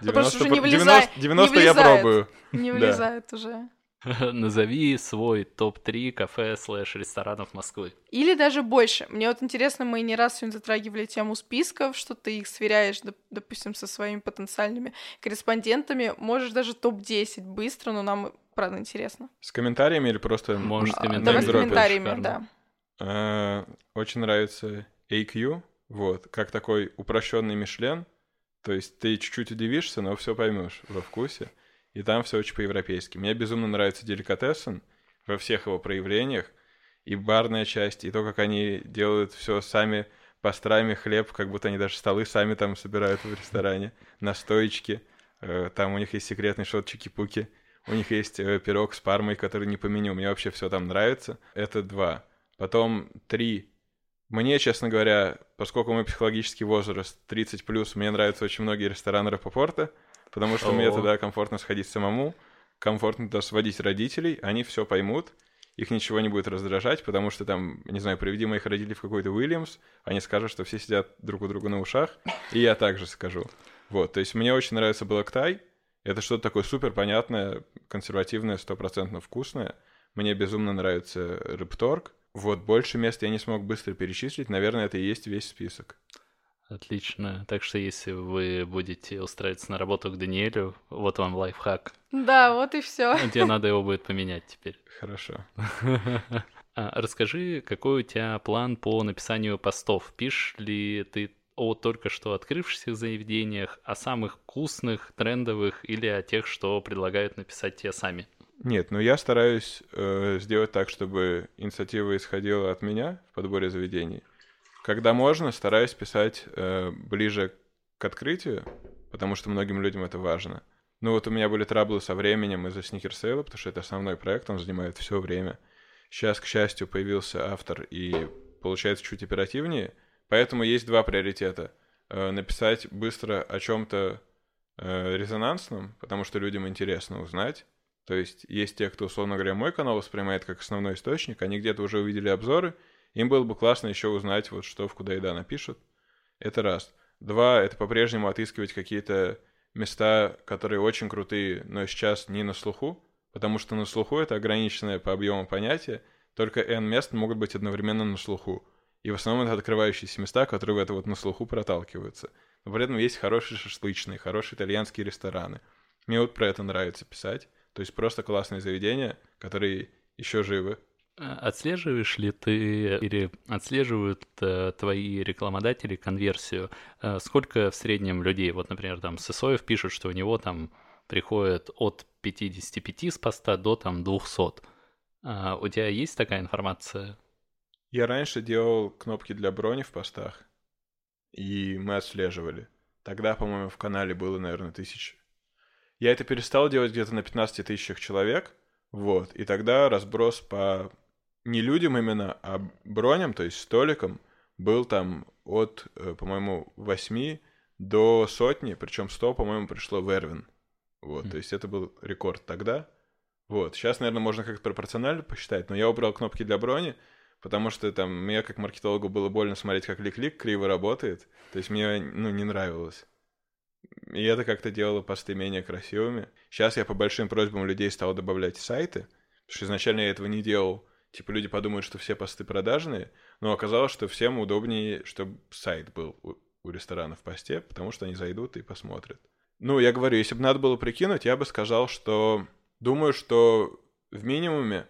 90, <laughs> не влезает, 90, я пробую. Не влезает уже. <laughs> Назови свой топ-3 кафе слэш ресторанов Москвы. Или даже больше. Мне вот интересно, мы не раз сегодня затрагивали тему списков, что ты их сверяешь, допустим, со своими потенциальными корреспондентами. Можешь даже топ-10 быстро, но нам правда интересно. С комментариями или просто... Можешь а, комментариями. Давай с комментариями, да. А, очень нравится AQ, вот, как такой упрощенный Мишлен. То есть ты чуть-чуть удивишься, но все поймешь во вкусе. И там все очень по-европейски. Мне безумно нравится деликатесен во всех его проявлениях. И барная часть, и то, как они делают все сами пастрами, хлеб, как будто они даже столы сами там собирают в ресторане, на стоечке. Э, там у них есть секретный шот чики-пуки. У них есть э, пирог с пармой, который не по меню. Мне вообще все там нравится. Это два. Потом три. Мне, честно говоря, поскольку мой психологический возраст 30 плюс, мне нравятся очень многие рестораны Рапопорта, потому что О. мне туда комфортно сходить самому, комфортно туда сводить родителей, они все поймут, их ничего не будет раздражать, потому что там, не знаю, приведи моих родителей в какой-то Уильямс, они скажут, что все сидят друг у друга на ушах, и я также скажу. Вот, то есть мне очень нравится Блэктай, это что-то такое супер понятное, консервативное, стопроцентно вкусное. Мне безумно нравится Рыбторг, вот, больше мест я не смог быстро перечислить. Наверное, это и есть весь список. Отлично. Так что если вы будете устраиваться на работу к Даниэлю, вот вам лайфхак. Да, вот и все. <laughs> Тебе надо его будет поменять теперь. Хорошо. <laughs> А, расскажи, какой у тебя план по написанию постов? Пишешь ли ты о только что открывшихся заведениях, о самых вкусных, трендовых или о тех, что предлагают написать те сами? Нет, но я стараюсь э, сделать так, чтобы инициатива исходила от меня в подборе заведений. Когда можно, стараюсь писать э, ближе к открытию, потому что многим людям это важно. Ну вот у меня были траблы со временем из-за сникерсейла, потому что это основной проект, он занимает все время. Сейчас, к счастью, появился автор и получается чуть оперативнее, поэтому есть два приоритета. Э, написать быстро о чем-то э, резонансном, потому что людям интересно узнать, то есть есть те, кто, условно говоря, мой канал воспринимает как основной источник, они где-то уже увидели обзоры, им было бы классно еще узнать, вот что в куда еда напишут. Это раз. Два, это по-прежнему отыскивать какие-то места, которые очень крутые, но сейчас не на слуху, потому что на слуху это ограниченное по объему понятие, только N мест могут быть одновременно на слуху. И в основном это открывающиеся места, которые в это вот на слуху проталкиваются. Но при этом есть хорошие шашлычные, хорошие итальянские рестораны. Мне вот про это нравится писать. То есть просто классные заведения, которые еще живы. А отслеживаешь ли ты или отслеживают э, твои рекламодатели конверсию? Э, сколько в среднем людей, вот, например, там Сысоев пишет, что у него там приходит от 55 с поста до там 200. А у тебя есть такая информация? Я раньше делал кнопки для брони в постах, и мы отслеживали. Тогда, по-моему, в канале было, наверное, тысяч я это перестал делать где-то на 15 тысячах человек, вот, и тогда разброс по не людям именно, а броням, то есть столикам, был там от, э, по-моему, 8 до сотни, причем 100, по-моему, пришло в Эрвин. Вот, mm. то есть это был рекорд тогда. Вот, сейчас, наверное, можно как-то пропорционально посчитать, но я убрал кнопки для брони, потому что там мне как маркетологу было больно смотреть, как лик-лик криво работает, то есть мне, ну, не нравилось. И это как-то делало посты менее красивыми. Сейчас я по большим просьбам людей стал добавлять сайты, потому что изначально я этого не делал. Типа люди подумают, что все посты продажные, но оказалось, что всем удобнее, чтобы сайт был у, у ресторана в посте, потому что они зайдут и посмотрят. Ну, я говорю, если бы надо было прикинуть, я бы сказал, что думаю, что в минимуме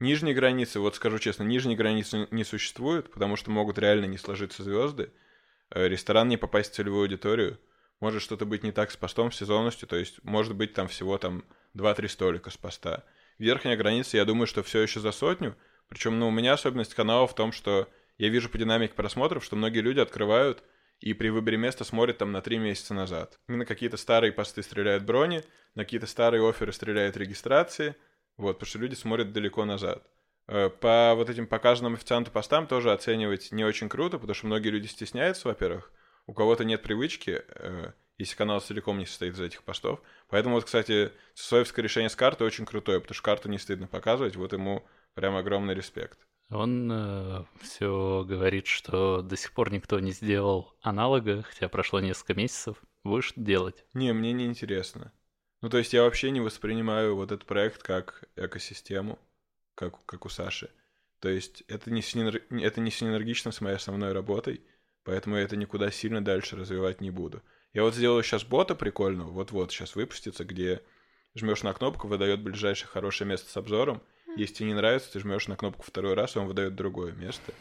нижней границы, вот скажу честно, нижней границы не существует, потому что могут реально не сложиться звезды. Э, ресторан не попасть в целевую аудиторию. Может что-то быть не так с постом, с сезонностью, то есть может быть там всего там 2-3 столика с поста. Верхняя граница, я думаю, что все еще за сотню. Причем, ну, у меня особенность канала в том, что я вижу по динамике просмотров, что многие люди открывают и при выборе места смотрят там на три месяца назад. На какие-то старые посты стреляют брони, на какие-то старые оферы стреляют регистрации, вот, потому что люди смотрят далеко назад. Э, по вот этим показанным официанту постам тоже оценивать не очень круто, потому что многие люди стесняются, во-первых, у кого-то нет привычки, э, если канал целиком не состоит из этих постов. Поэтому вот, кстати, соевское решение с карты очень крутое, потому что карту не стыдно показывать, вот ему прям огромный респект. Он э, все говорит, что до сих пор никто не сделал аналога, хотя прошло несколько месяцев. Будешь делать? Не, мне не интересно. Ну, то есть я вообще не воспринимаю вот этот проект как экосистему, как, как у Саши. То есть это не, синер... это не синергично с моей основной работой, поэтому я это никуда сильно дальше развивать не буду. Я вот сделаю сейчас бота прикольного, вот-вот сейчас выпустится, где жмешь на кнопку, выдает ближайшее хорошее место с обзором, если тебе не нравится, ты жмешь на кнопку второй раз, и он выдает другое место.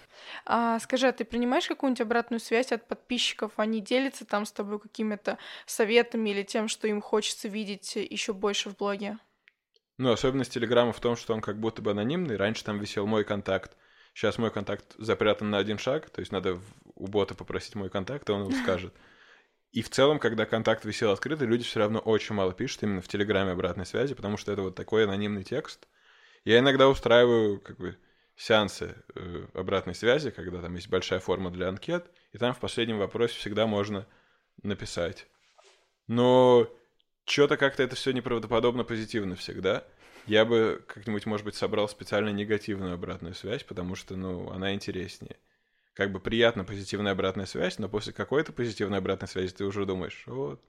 А, скажи, а ты принимаешь какую-нибудь обратную связь от подписчиков? Они делятся там с тобой какими-то советами или тем, что им хочется видеть еще больше в блоге? Ну, особенность Телеграма в том, что он как будто бы анонимный. Раньше там висел мой контакт. Сейчас мой контакт запрятан на один шаг, то есть надо у бота попросить мой контакт, и он его скажет. И в целом, когда контакт висел открытый, люди все равно очень мало пишут именно в Телеграме обратной связи, потому что это вот такой анонимный текст — я иногда устраиваю как бы сеансы э, обратной связи, когда там есть большая форма для анкет, и там в последнем вопросе всегда можно написать. Но что-то как-то это все неправдоподобно позитивно всегда. Я бы как-нибудь, может быть, собрал специально негативную обратную связь, потому что, ну, она интереснее. Как бы приятно позитивная обратная связь, но после какой-то позитивной обратной связи ты уже думаешь, вот,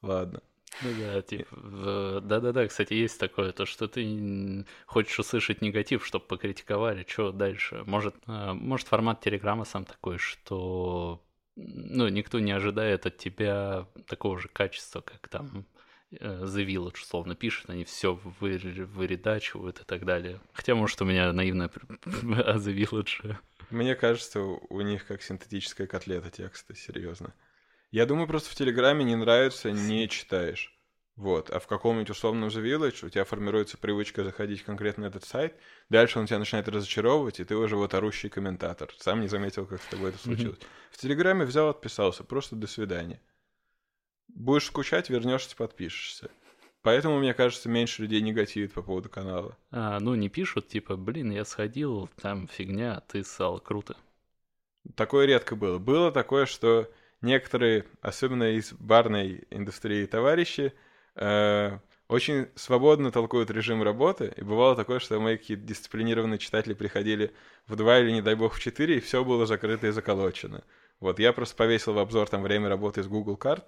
ладно. Ну да, типа, да-да-да, кстати, есть такое, то, что ты хочешь услышать негатив, чтобы покритиковали, что дальше. Может, а, может формат Телеграма сам такой, что ну, никто не ожидает от тебя такого же качества, как там э, The Village, условно, пишет, они все вы, выредачивают и так далее. Хотя, может, у меня наивная <laughs> о The Village. Мне кажется, у них как синтетическая котлета текста, серьезно. Я думаю, просто в Телеграме не нравится, не <laughs> читаешь. Вот. А в каком-нибудь условном The Village у тебя формируется привычка заходить конкретно на этот сайт, дальше он тебя начинает разочаровывать, и ты уже вот орущий комментатор. Сам не заметил, как с тобой это случилось. Mm-hmm. В Телеграме взял, отписался, просто до свидания. Будешь скучать, вернешься, подпишешься. Поэтому, мне кажется, меньше людей негативит по поводу канала. А, ну, не пишут, типа, блин, я сходил, там фигня, ты ссал, круто. Такое редко было. Было такое, что некоторые, особенно из барной индустрии товарищи, э, очень свободно толкуют режим работы, и бывало такое, что мои какие-то дисциплинированные читатели приходили в два или, не дай бог, в четыре, и все было закрыто и заколочено. Вот, я просто повесил в обзор там время работы из Google карт,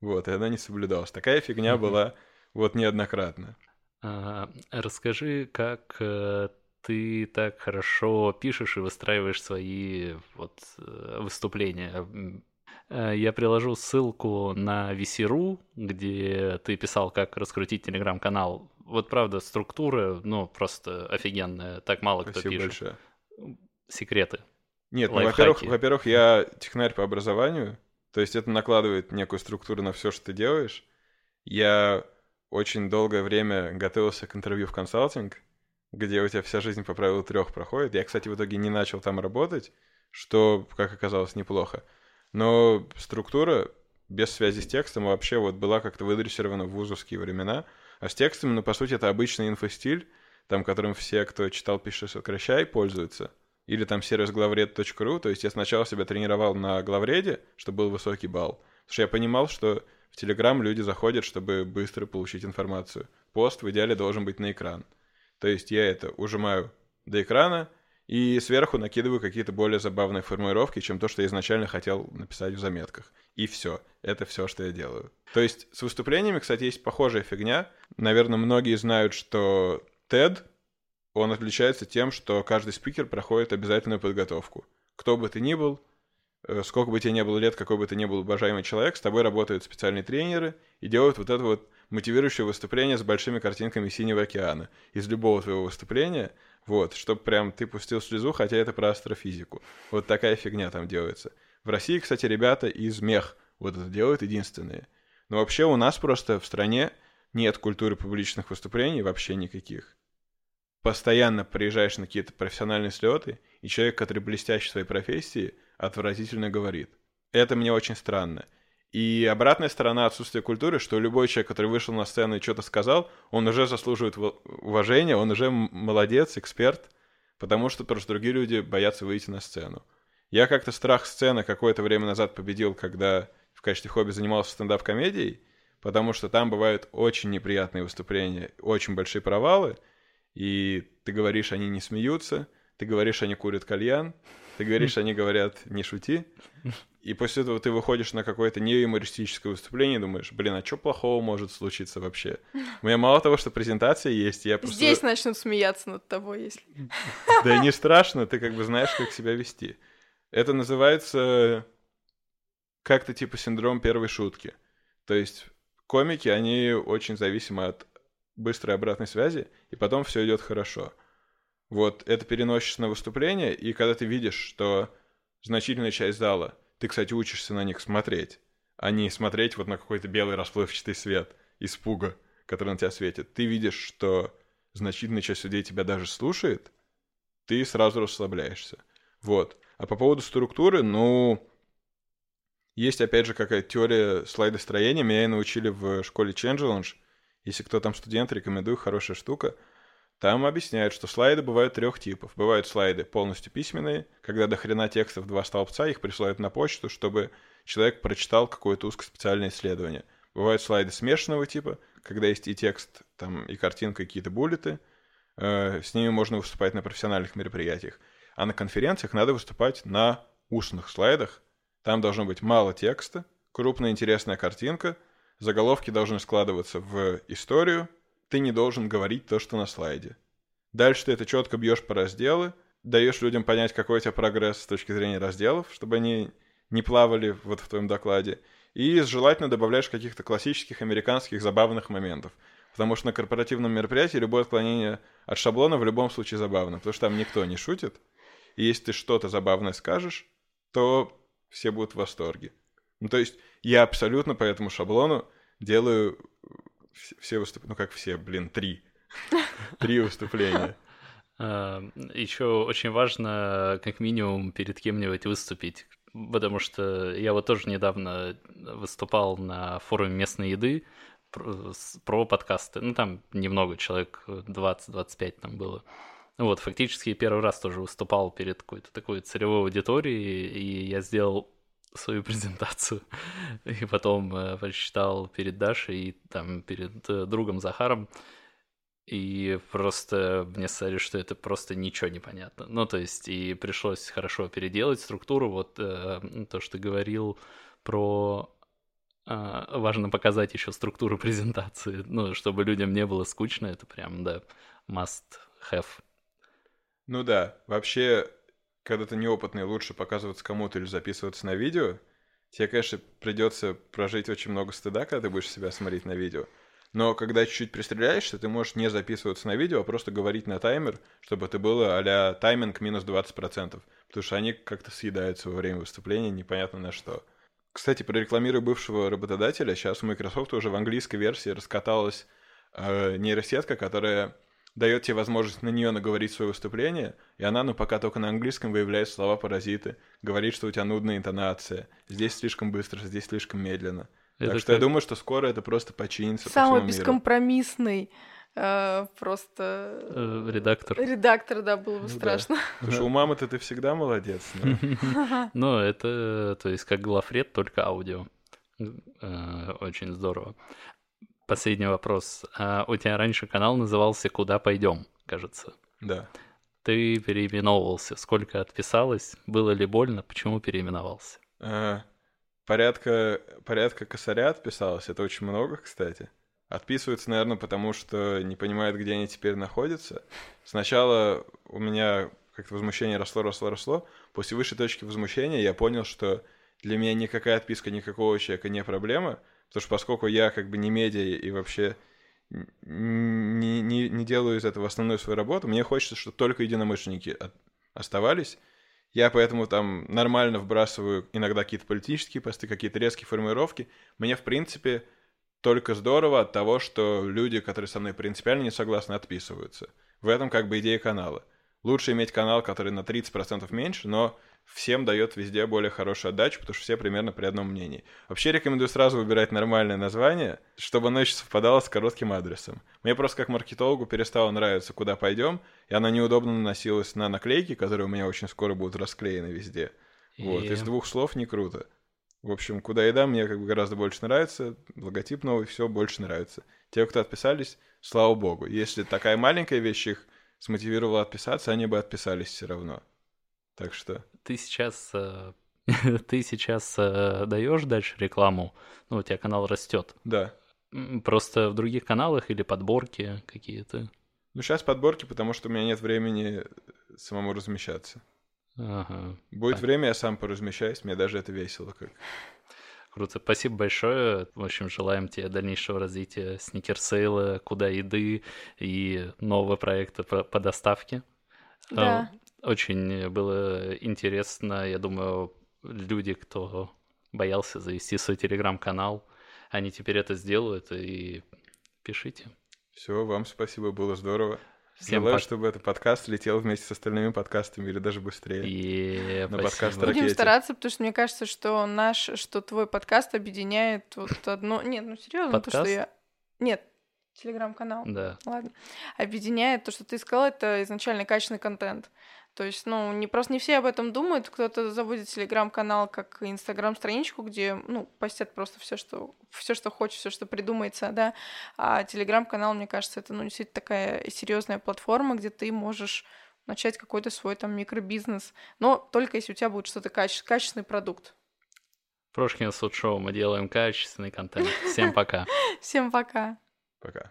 вот, и она не соблюдалась. Такая фигня mm-hmm. была вот неоднократно. А, расскажи, как э, ты так хорошо пишешь и выстраиваешь свои вот э, выступления. Э, я приложу ссылку на VC.ru, где ты писал, как раскрутить телеграм-канал. Вот правда, структура, ну, просто офигенная. Так мало Спасибо кто пишет. большое. Секреты. Нет, ну, во-первых, во-первых, я технарь по образованию, то есть это накладывает некую структуру на все, что ты делаешь. Я очень долгое время готовился к интервью в консалтинг, где у тебя вся жизнь по правилу трех проходит. Я, кстати, в итоге не начал там работать, что, как оказалось, неплохо. Но структура без связи с текстом вообще вот была как-то выдрессирована в вузовские времена. А с текстом, ну, по сути, это обычный инфостиль, там, которым все, кто читал «Пиши, сокращай», пользуются. Или там сервис главред.ру, то есть я сначала себя тренировал на главреде, чтобы был высокий балл. Потому что я понимал, что в Телеграм люди заходят, чтобы быстро получить информацию. Пост в идеале должен быть на экран. То есть я это ужимаю до экрана, и сверху накидываю какие-то более забавные формулировки, чем то, что я изначально хотел написать в заметках. И все. Это все, что я делаю. То есть с выступлениями, кстати, есть похожая фигня. Наверное, многие знают, что TED, он отличается тем, что каждый спикер проходит обязательную подготовку. Кто бы ты ни был, сколько бы тебе ни было лет, какой бы ты ни был уважаемый человек, с тобой работают специальные тренеры и делают вот это вот мотивирующее выступление с большими картинками Синего океана. Из любого твоего выступления вот, чтобы прям ты пустил слезу, хотя это про астрофизику. Вот такая фигня там делается. В России, кстати, ребята из мех вот это делают единственные. Но вообще у нас просто в стране нет культуры публичных выступлений вообще никаких. Постоянно приезжаешь на какие-то профессиональные слеты, и человек, который блестящий в своей профессии, отвратительно говорит. Это мне очень странно. И обратная сторона отсутствия культуры, что любой человек, который вышел на сцену и что-то сказал, он уже заслуживает уважения, он уже молодец, эксперт, потому что просто другие люди боятся выйти на сцену. Я как-то страх сцены какое-то время назад победил, когда в качестве хобби занимался стендап-комедией, потому что там бывают очень неприятные выступления, очень большие провалы, и ты говоришь, они не смеются, ты говоришь, они курят кальян, ты говоришь, они говорят, не шути. И после этого ты выходишь на какое-то неюмористическое выступление и думаешь, блин, а что плохого может случиться вообще? У меня мало того, что презентация есть, я просто... Здесь начнут смеяться над тобой, если... Да не страшно, ты как бы знаешь, как себя вести. Это называется как-то типа синдром первой шутки. То есть комики, они очень зависимы от быстрой обратной связи, и потом все идет хорошо. Вот это переносишь на выступление, и когда ты видишь, что значительная часть зала, ты, кстати, учишься на них смотреть, а не смотреть вот на какой-то белый расплывчатый свет испуга, который на тебя светит. Ты видишь, что значительная часть людей тебя даже слушает, ты сразу расслабляешься. Вот. А по поводу структуры, ну, есть, опять же, какая-то теория слайдостроения. Меня и научили в школе Change Если кто там студент, рекомендую, хорошая штука — там объясняют, что слайды бывают трех типов. Бывают слайды полностью письменные, когда до хрена текстов два столбца, их присылают на почту, чтобы человек прочитал какое-то узкоспециальное исследование. Бывают слайды смешанного типа, когда есть и текст, там, и картинка, и какие-то буллеты. Э, с ними можно выступать на профессиональных мероприятиях. А на конференциях надо выступать на устных слайдах. Там должно быть мало текста, крупная интересная картинка, заголовки должны складываться в историю, ты не должен говорить то, что на слайде. Дальше ты это четко бьешь по разделы, даешь людям понять, какой у тебя прогресс с точки зрения разделов, чтобы они не плавали вот в твоем докладе. И желательно добавляешь каких-то классических американских забавных моментов. Потому что на корпоративном мероприятии любое отклонение от шаблона в любом случае забавно, потому что там никто не шутит. И если ты что-то забавное скажешь, то все будут в восторге. Ну, то есть я абсолютно по этому шаблону делаю все выступления, ну как все, блин, три. <laughs> Три выступления. <laughs> А, Еще очень важно, как минимум, перед кем-нибудь выступить. Потому что я вот тоже недавно выступал на форуме местной еды про, про подкасты. Ну, там немного, человек 20-25 там было. Вот, фактически первый раз тоже выступал перед какой-то такой целевой аудиторией, и я сделал свою презентацию, <laughs> и потом э, прочитал перед Дашей и там перед э, другом Захаром, и просто мне сказали, что это просто ничего не понятно. Ну, то есть, и пришлось хорошо переделать структуру, вот э, то, что говорил про... Э, важно показать еще структуру <laughs> презентации, ну, чтобы людям не было скучно, это прям, да, must have. Ну да, вообще когда ты неопытный, лучше показываться кому-то или записываться на видео. Тебе, конечно, придется прожить очень много стыда, когда ты будешь себя смотреть на видео. Но когда чуть-чуть пристреляешься, ты можешь не записываться на видео, а просто говорить на таймер, чтобы это было а тайминг минус 20%. Потому что они как-то съедаются во время выступления, непонятно на что. Кстати, прорекламирую бывшего работодателя. Сейчас у Microsoft уже в английской версии раскаталась э, нейросетка, которая дает тебе возможность на нее наговорить свое выступление, и она, ну, пока только на английском выявляет слова-паразиты, говорит, что у тебя нудная интонация, здесь слишком быстро, здесь слишком медленно. Это так что как... я думаю, что скоро это просто починится Самый по бескомпромиссный э, просто... Э, редактор. Редактор, да, было бы ну, страшно. Да. Потому что у мамы-то ты всегда молодец. Ну, <laughs> это, то есть, как глафред, только аудио. Э, очень здорово. Последний вопрос. А у тебя раньше канал назывался «Куда пойдем», кажется. Да. Ты переименовывался. Сколько отписалось? Было ли больно? Почему переименовался? А, порядка, порядка косаря отписалось. Это очень много, кстати. Отписываются, наверное, потому что не понимают, где они теперь находятся. Сначала у меня как-то возмущение росло, росло, росло. После высшей точки возмущения я понял, что для меня никакая отписка никакого человека не проблема, потому что поскольку я как бы не медиа и вообще не, не, не делаю из этого основную свою работу, мне хочется, чтобы только единомышленники оставались. Я поэтому там нормально вбрасываю иногда какие-то политические посты, какие-то резкие формулировки. Мне, в принципе, только здорово от того, что люди, которые со мной принципиально не согласны, отписываются. В этом как бы идея канала. Лучше иметь канал, который на 30% меньше, но всем дает везде более хорошую отдачу, потому что все примерно при одном мнении. Вообще рекомендую сразу выбирать нормальное название, чтобы оно еще совпадало с коротким адресом. Мне просто как маркетологу перестало нравиться, куда пойдем, и оно неудобно наносилось на наклейки, которые у меня очень скоро будут расклеены везде. И... Вот, из двух слов не круто. В общем, куда еда мне как бы гораздо больше нравится, логотип новый, все больше нравится. Те, кто отписались, слава богу. Если такая маленькая вещь их смотивировала отписаться, они бы отписались все равно. Так что... Ты сейчас, э, <laughs> ты сейчас э, даешь дальше рекламу, ну, у тебя канал растет. Да. Просто в других каналах или подборки какие-то? Ну, сейчас подборки, потому что у меня нет времени самому размещаться. Ага. Будет так. время, я сам поразмещаюсь, мне даже это весело как. Круто, спасибо большое. В общем, желаем тебе дальнейшего развития сникерсейла, куда еды и нового проекта по, по доставке. Да. Очень было интересно. Я думаю, люди, кто боялся завести свой телеграм-канал, они теперь это сделают и пишите. Все, вам спасибо, было здорово. Всем Желаю, под... чтобы этот подкаст летел вместе с остальными подкастами или даже быстрее. И на подкаст Будем стараться, потому что мне кажется, что наш, что твой подкаст объединяет вот одно... Нет, ну серьезно, то, что я... Нет, телеграм-канал. Да. Ладно. Объединяет то, что ты сказал, это изначально качественный контент. То есть, ну, не просто не все об этом думают, кто-то заводит телеграм-канал как инстаграм-страничку, где, ну, постят просто все, что все, что хочет, все, что придумается, да. А телеграм-канал, мне кажется, это, ну, действительно такая серьезная платформа, где ты можешь начать какой-то свой там микробизнес, но только если у тебя будет что-то каче- качественный продукт. Прошкин суд шоу мы делаем качественный контент. Всем пока. <laughs> Всем пока. Пока.